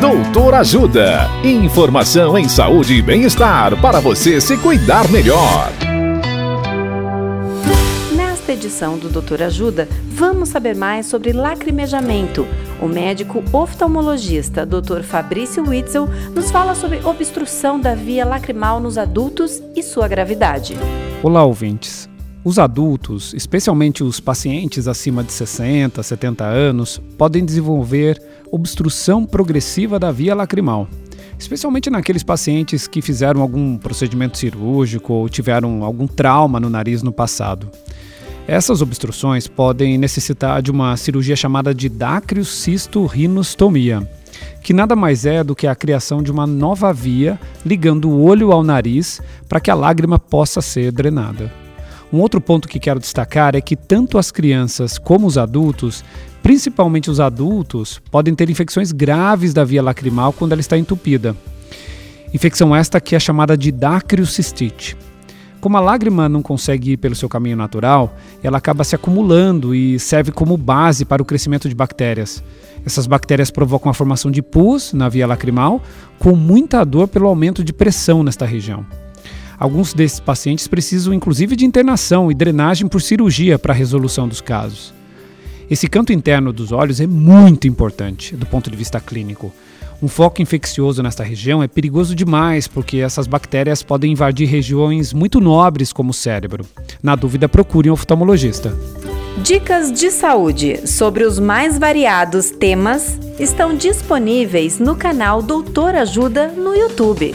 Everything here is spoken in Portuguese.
Doutor Ajuda. Informação em saúde e bem-estar para você se cuidar melhor. Nesta edição do Doutor Ajuda, vamos saber mais sobre lacrimejamento. O médico oftalmologista Dr. Fabrício Witzel nos fala sobre obstrução da via lacrimal nos adultos e sua gravidade. Olá, ouvintes. Os adultos, especialmente os pacientes acima de 60, 70 anos, podem desenvolver obstrução progressiva da via lacrimal, especialmente naqueles pacientes que fizeram algum procedimento cirúrgico ou tiveram algum trauma no nariz no passado. Essas obstruções podem necessitar de uma cirurgia chamada de dacriocisto-rinostomia, que nada mais é do que a criação de uma nova via ligando o olho ao nariz para que a lágrima possa ser drenada. Um outro ponto que quero destacar é que tanto as crianças como os adultos, principalmente os adultos, podem ter infecções graves da via lacrimal quando ela está entupida. Infecção esta que é chamada de dacriocistite. Como a lágrima não consegue ir pelo seu caminho natural, ela acaba se acumulando e serve como base para o crescimento de bactérias. Essas bactérias provocam a formação de pus na via lacrimal, com muita dor pelo aumento de pressão nesta região. Alguns desses pacientes precisam inclusive de internação e drenagem por cirurgia para a resolução dos casos. Esse canto interno dos olhos é muito importante do ponto de vista clínico. Um foco infeccioso nesta região é perigoso demais porque essas bactérias podem invadir regiões muito nobres como o cérebro. Na dúvida, procure um oftalmologista. Dicas de saúde sobre os mais variados temas estão disponíveis no canal Doutor Ajuda no YouTube.